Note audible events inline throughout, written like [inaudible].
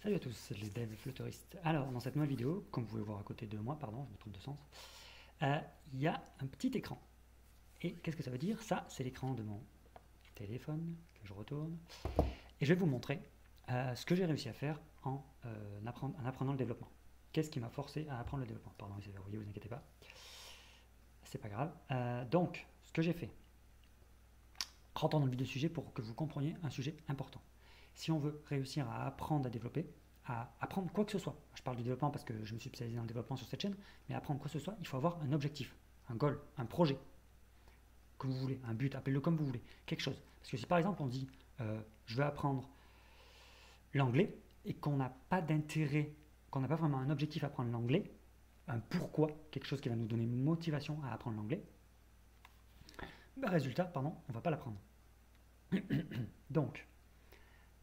Salut à tous, les devs flutteristes. Alors, dans cette nouvelle vidéo, comme vous pouvez voir à côté de moi, pardon, je me trompe de sens, euh, il y a un petit écran. Et qu'est-ce que ça veut dire? Ça, c'est l'écran de mon téléphone que je retourne. Et je vais vous montrer euh, ce que j'ai réussi à faire en, euh, en, apprenant le développement. Qu'est-ce qui m'a forcé à apprendre le développement? Pardon, c'est verrouillé, vous inquiétez pas. C'est pas grave. donc, ce que j'ai fait, rentrons dans le vif du sujet pour que vous compreniez un sujet important si on veut réussir à apprendre à développer, à apprendre quoi que ce soit, je parle du développement parce que je me suis spécialisé dans le développement sur cette chaîne, mais apprendre quoi que ce soit, il faut avoir un objectif, un goal, un projet, que vous voulez, un but, appelez-le comme vous voulez, quelque chose. Parce que si par exemple on dit euh, je veux apprendre l'anglais et qu'on n'a pas d'intérêt, qu'on n'a pas vraiment un objectif à apprendre l'anglais, un pourquoi, quelque chose qui va nous donner motivation à apprendre l'anglais, ben, résultat, pardon, on ne va pas l'apprendre. [coughs] Donc,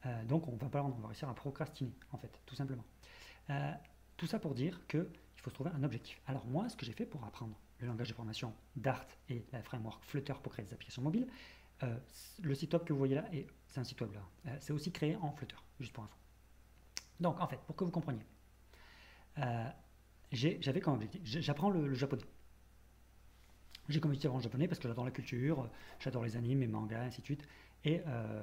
euh, donc on va pas réussir à procrastiner en fait, tout simplement. Euh, tout ça pour dire qu'il faut se trouver un objectif. Alors moi, ce que j'ai fait pour apprendre le langage de formation Dart et la framework Flutter pour créer des applications mobiles, euh, le site web que vous voyez là, c'est un site web là, c'est aussi créé en Flutter, juste pour info. Donc en fait, pour que vous compreniez, j'avais comme objectif, j'apprends le, japonais. J'ai commencé en japonais parce que j'adore la culture, j'adore les animes, les mangas, ainsi de suite. Et euh,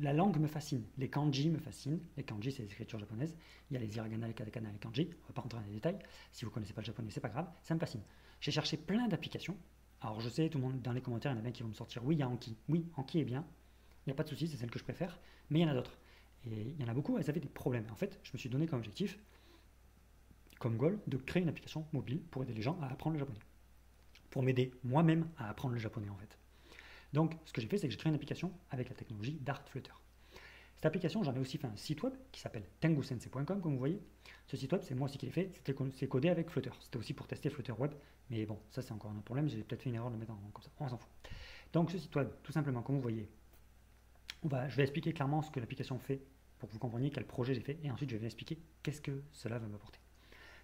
la langue me fascine, les kanji me fascinent. Les kanji, c'est les écritures japonaises. Il y a les hiragana, les katakana, les kanji. On ne va pas rentrer dans les détails. Si vous ne connaissez pas le japonais, c'est pas grave. Ça me fascine. J'ai cherché plein d'applications. Alors je sais, tout le monde dans les commentaires, il y en a bien qui vont me sortir oui, il y a Anki. Oui, Anki est bien. Il n'y a pas de souci, c'est celle que je préfère. Mais il y en a d'autres. Et il y en a beaucoup, elles avaient des problèmes. En fait, je me suis donné comme objectif, comme goal, de créer une application mobile pour aider les gens à apprendre le japonais. Pour m'aider moi-même à apprendre le japonais, en fait. Donc, ce que j'ai fait, c'est que j'ai créé une application avec la technologie Dart Flutter. Cette application, j'en ai aussi fait un site web qui s'appelle tengusense.com, comme vous voyez. Ce site web, c'est moi aussi qui l'ai fait, c'est codé avec Flutter. C'était aussi pour tester Flutter Web, mais bon, ça c'est encore un problème, j'ai peut-être fait une erreur de le mettre en, comme ça, on s'en fout. Donc ce site web, tout simplement, comme vous voyez, je vais expliquer clairement ce que l'application fait pour que vous compreniez quel projet j'ai fait, et ensuite je vais expliquer qu'est-ce que cela va m'apporter.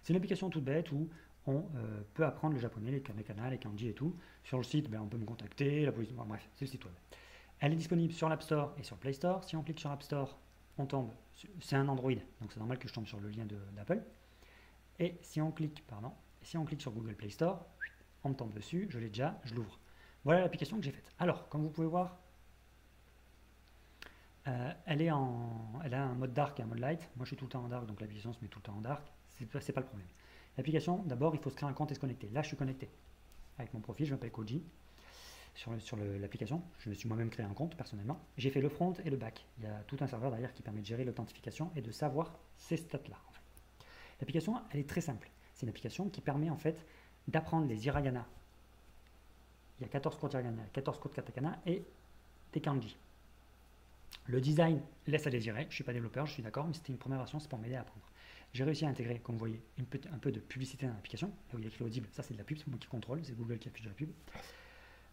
C'est une application toute bête où on euh, peut apprendre le japonais, les kanekana, les kanji et tout. Sur le site, ben, on peut me contacter, la police, bref, c'est le site web. Elle est disponible sur l'App Store et sur Play Store. Si on clique sur l'App Store, on tombe, c'est un Android, donc c'est normal que je tombe sur le lien d'Apple. Et si on clique, pardon, si on clique sur Google Play Store, on me tombe dessus, je l'ai déjà, je l'ouvre. Voilà l'application que j'ai faite. Alors, comme vous pouvez voir, euh, elle, est en, elle a un mode dark et un mode light. Moi, je suis tout le temps en dark, donc l'application se met tout le temps en dark. C'est pas, pas le problème. L'application, d'abord, il faut se créer un compte et se connecter. Là, je suis connecté avec mon profil, je m'appelle Koji. Sur, l'application, je me suis moi-même créé un compte personnellement. J'ai fait le front et le back. Il y a tout un serveur derrière qui permet de gérer l'authentification et de savoir ces stats-là. L'application, elle est très simple. C'est une application qui permet en fait d'apprendre les hiragana. Il y a 14 codes hiragana, 14 codes katakana et des kanji. Le design laisse à désirer. Je ne suis pas développeur, je suis d'accord, mais c'était une première version, c'est pour m'aider à apprendre. J'ai réussi à intégrer, comme vous voyez, un peu de publicité dans l'application. Là où il y a écrit audible, ça c'est de la pub, c'est moi qui contrôle, c'est Google qui affiche de la pub.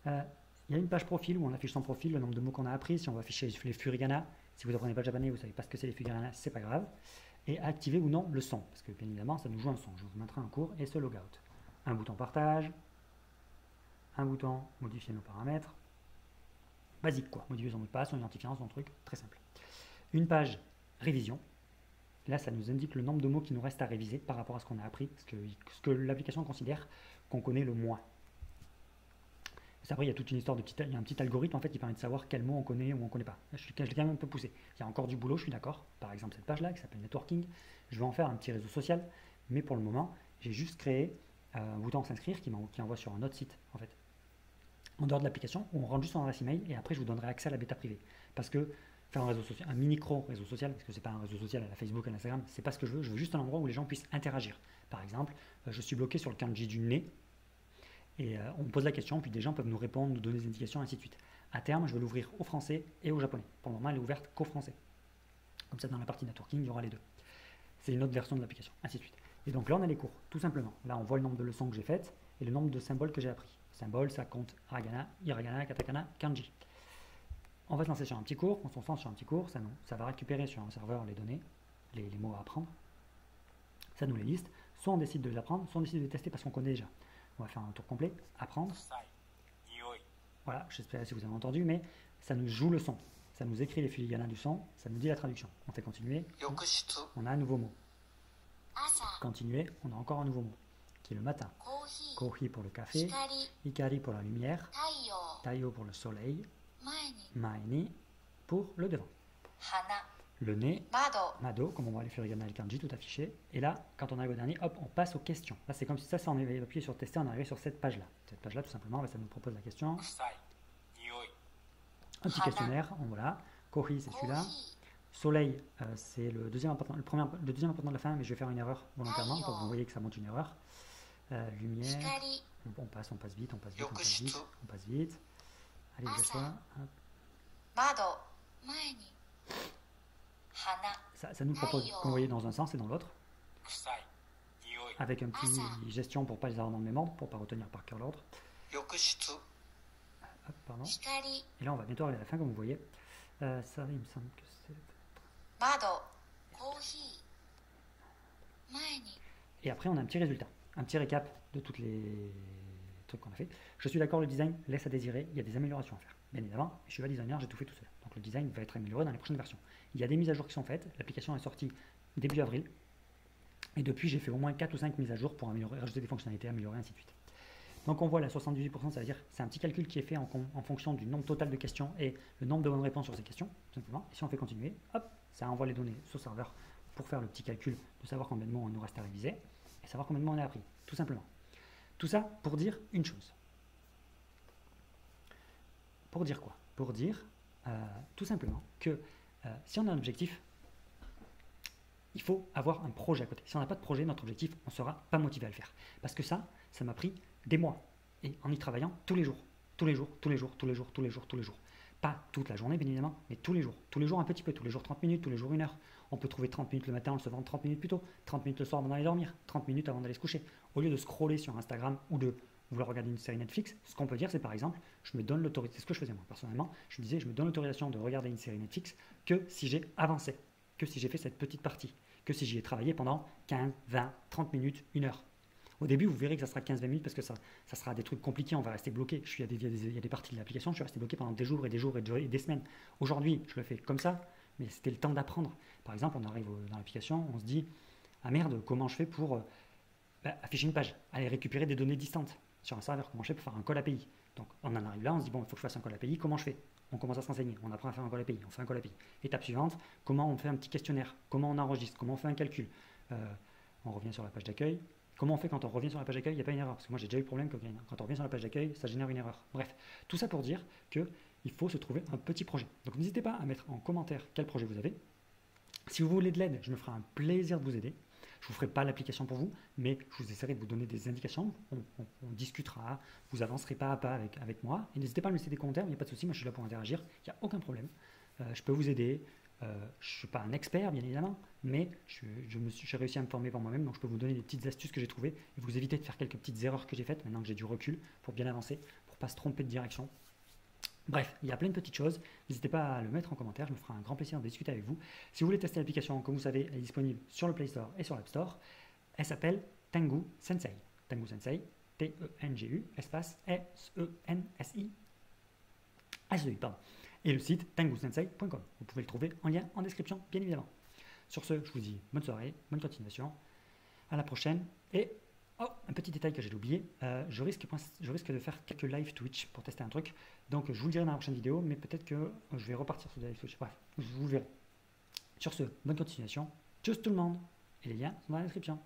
Euh, il y a une page profil où on affiche son profil, le nombre de mots qu'on a appris. Si on va afficher les furigana, si vous apprenez pas le japonais, vous savez pas ce que c'est les furigana, c'est pas grave. Et activer ou non le son, parce que bien évidemment, ça nous joue un son. Je vous mettrai un cours et ce logout. Un bouton partage, un bouton modifier nos paramètres. Basique quoi, modifier son mot de passe, son identifiant, son truc, très simple. Une page révision, Là, ça nous indique le nombre de mots qui nous reste à réviser par rapport à ce qu'on a appris, ce que, l'application considère qu'on connaît le moins. Après, il y a toute une histoire de petit, il y a un petit algorithme en fait qui permet de savoir quel mot on connaît ou on ne connaît pas. Je, je l'ai quand même un peu poussé. Il y a encore du boulot, je suis d'accord. Par exemple, cette page-là qui s'appelle Networking, je vais en faire un petit réseau social, mais pour le moment, j'ai juste créé euh, un bouton s'inscrire qui, qui envoie sur un autre site en fait. En dehors de l'application, on rentre juste son adresse email et après je vous donnerai accès à la bêta privée. Parce que faire un réseau social, un micro réseau social, parce que c'est pas un réseau social à la Facebook, à l'Instagram, c'est pas ce que je veux. Je veux juste un endroit où les gens puissent interagir. Par exemple, euh, je suis bloqué sur le kanji du nez, et euh, on me pose la question, puis des gens peuvent nous répondre, nous donner des indications, ainsi de suite. À terme, je vais l'ouvrir au français et au japonais. Pour le moment, elle est ouverte qu'au français. Comme ça, dans la partie networking, il y aura les deux. C'est une autre version de l'application, ainsi de suite. Et donc là, on a les cours, tout simplement. Là, on voit le nombre de leçons que j'ai faites et le nombre de symboles que j'ai appris. Symboles, ça compte hiragana, hiragana, katakana, kanji on va se lancer sur un petit cours, on se lance sur un petit cours, ça va récupérer sur un serveur les données, les, mots à apprendre, ça nous les liste, soit on décide de les apprendre, soit on décide de les tester parce qu'on connaît déjà. On va faire un tour complet, apprendre. Voilà, j'espère si vous avez entendu, mais ça nous joue le son, ça nous écrit les filiganas du son, ça nous dit la traduction. On fait continuer, on a un nouveau mot. Continuer, on a encore un nouveau mot, qui est le matin. Kohi. Pour le café, Ikari pour la lumière, Taio pour le soleil, maeni pour le devant. Le nez. Mado. Comme on voit les furigana et le kanji, tout affiché. Et là, quand on arrive au dernier, hop, on passe aux questions. Là, c'est comme si ça, ça on avait appuyé sur tester, on arrivait sur cette page-là. Cette page-là, tout simplement, bah, ça nous propose la question. Un petit questionnaire, on voilà. Kori, c'est celui-là. Soleil, euh, c'est le deuxième, important, le, le deuxième important de la fin, mais je vais faire une erreur volontairement pour que vous voyez que ça monte une erreur. Euh, lumière, on, passe, on passe vite, on passe vite, on passe vite, on passe vite. Allez, je. Ça, ça nous propose d'envoyer dans un sens et dans l'autre, avec un petit gestion pour ne pas les avoir dans le même ordre, pour pas retenir par cœur l'ordre. Et là, on va bientôt arriver à la fin, comme vous voyez. Euh, et après, on a un petit résultat, un petit récap de toutes les trucs qu'on a fait. Je suis d'accord, le design laisse à désirer, il y a des améliorations à faire. Bien évidemment, je suis pas designer, j'ai tout fait tout seul. Donc le design va être amélioré dans les prochaines versions. Il y a des mises à jour qui sont faites. L'application est sortie début avril. Et depuis, j'ai fait au moins 4 ou 5 mises à jour pour améliorer, rajouter des fonctionnalités, améliorer, ainsi de suite. Donc on voit là 78%, ça veut dire c'est un petit calcul qui est fait en fonction du nombre total de questions et le nombre de bonnes réponses sur ces questions, tout simplement. Et si on fait continuer, hop, ça envoie les données sur le serveur pour faire le petit calcul de savoir combien de mots on nous reste à réviser et savoir combien de mots on a appris, tout simplement. Tout ça pour dire une chose. Pour dire quoi? Pour dire euh, tout simplement que euh, si on a un objectif, il faut avoir un projet à côté. Si on n'a pas de projet, notre objectif, on ne sera pas motivé à le faire. Parce que ça, ça m'a pris des mois. Et en y travaillant tous les jours, tous les jours, tous les jours, tous les jours, tous les jours, tous les jours. Pas toute la journée, bien évidemment, mais tous les jours. Tous les jours un petit peu, tous les jours 30 minutes, tous les jours une heure. On peut trouver 30 minutes le matin en se levant 30 minutes plus tôt, 30 minutes le soir avant d'aller dormir, 30 minutes avant d'aller se coucher. Au lieu de scroller sur Instagram ou de vouloir regarder une série Netflix, ce qu'on peut dire, c'est par exemple, je me donne l'autorisation, c'est ce que je faisais moi personnellement, je me disais, je me donne l'autorisation de regarder une série Netflix que si j'ai avancé, que si j'ai fait cette petite partie, que si j'y ai travaillé pendant 15, 20, 30 minutes, une heure. Au début, vous verrez que ça sera 15-20 minutes parce que ça, ça sera des trucs compliqués, on va rester bloqué. Il, y a des, y a des- parties de l'application, je suis resté bloqué pendant des jours et des jours et des, semaines. Aujourd'hui, je le fais comme ça, mais c'était le temps d'apprendre. Par exemple, on arrive dans l'application, on se dit Ah merde, comment je fais pour euh, bah, afficher une page, aller récupérer des données distantes? Sur un serveur, comment je fais pour faire un call API Donc on en arrive là, on se dit Bon, il faut que je fasse un call API, comment je fais? On commence à se renseigner, on apprend à faire un call API, on fait un call API. Étape suivante, comment on fait un petit questionnaire, comment on enregistre, comment on fait un calcul? Euh, on revient sur la page d'accueil. Comment on fait quand on revient sur la page d'accueil? Il n'y a pas une erreur. Parce que moi j'ai déjà eu le problème que quand on revient sur la page d'accueil, ça génère une erreur. Bref, tout ça pour dire que il faut se trouver un petit projet. Donc n'hésitez pas à mettre en commentaire quel projet vous avez. Si vous voulez de l'aide, je me ferai un plaisir de vous aider. Je ne vous ferai pas l'application pour vous, mais je vous essaierai de vous donner des indications. On, discutera, vous avancerez pas à pas avec, avec moi. Et n'hésitez pas à me laisser des commentaires, il n'y a pas de souci, moi je suis là pour interagir, il n'y a aucun problème. Euh, je peux vous aider. Euh, je ne suis pas un expert, bien évidemment, mais je, j'ai réussi à me former par moi-même, donc je peux vous donner des petites astuces que j'ai trouvées et vous éviter de faire quelques petites erreurs que j'ai faites maintenant que j'ai du recul pour bien avancer, pour pas se tromper de direction. Bref, il y a plein de petites choses. N'hésitez pas à le mettre en commentaire, je me ferai un grand plaisir de discuter avec vous. Si vous voulez tester l'application, comme vous savez, elle est disponible sur le Play Store et sur l'App Store. Elle s'appelle Tengu Sensei. Tengu Sensei, T-E-N-G-U, espace S-E-N-S-I. S-E-I, pardon. Et le site tengusensei.com. Vous pouvez le trouver en lien en description, bien évidemment. Sur ce, je vous dis bonne soirée, bonne continuation. À la prochaine. Et, oh, un petit détail que j'ai oublié, euh, je, risque, de faire quelques live Twitch pour tester un truc. Donc, je vous le dirai dans la prochaine vidéo, mais peut-être que je vais repartir sur des live Twitch. Bref, je vous le verrai. Sur ce, bonne continuation. Tchuss tout le monde. Et les liens sont dans la description.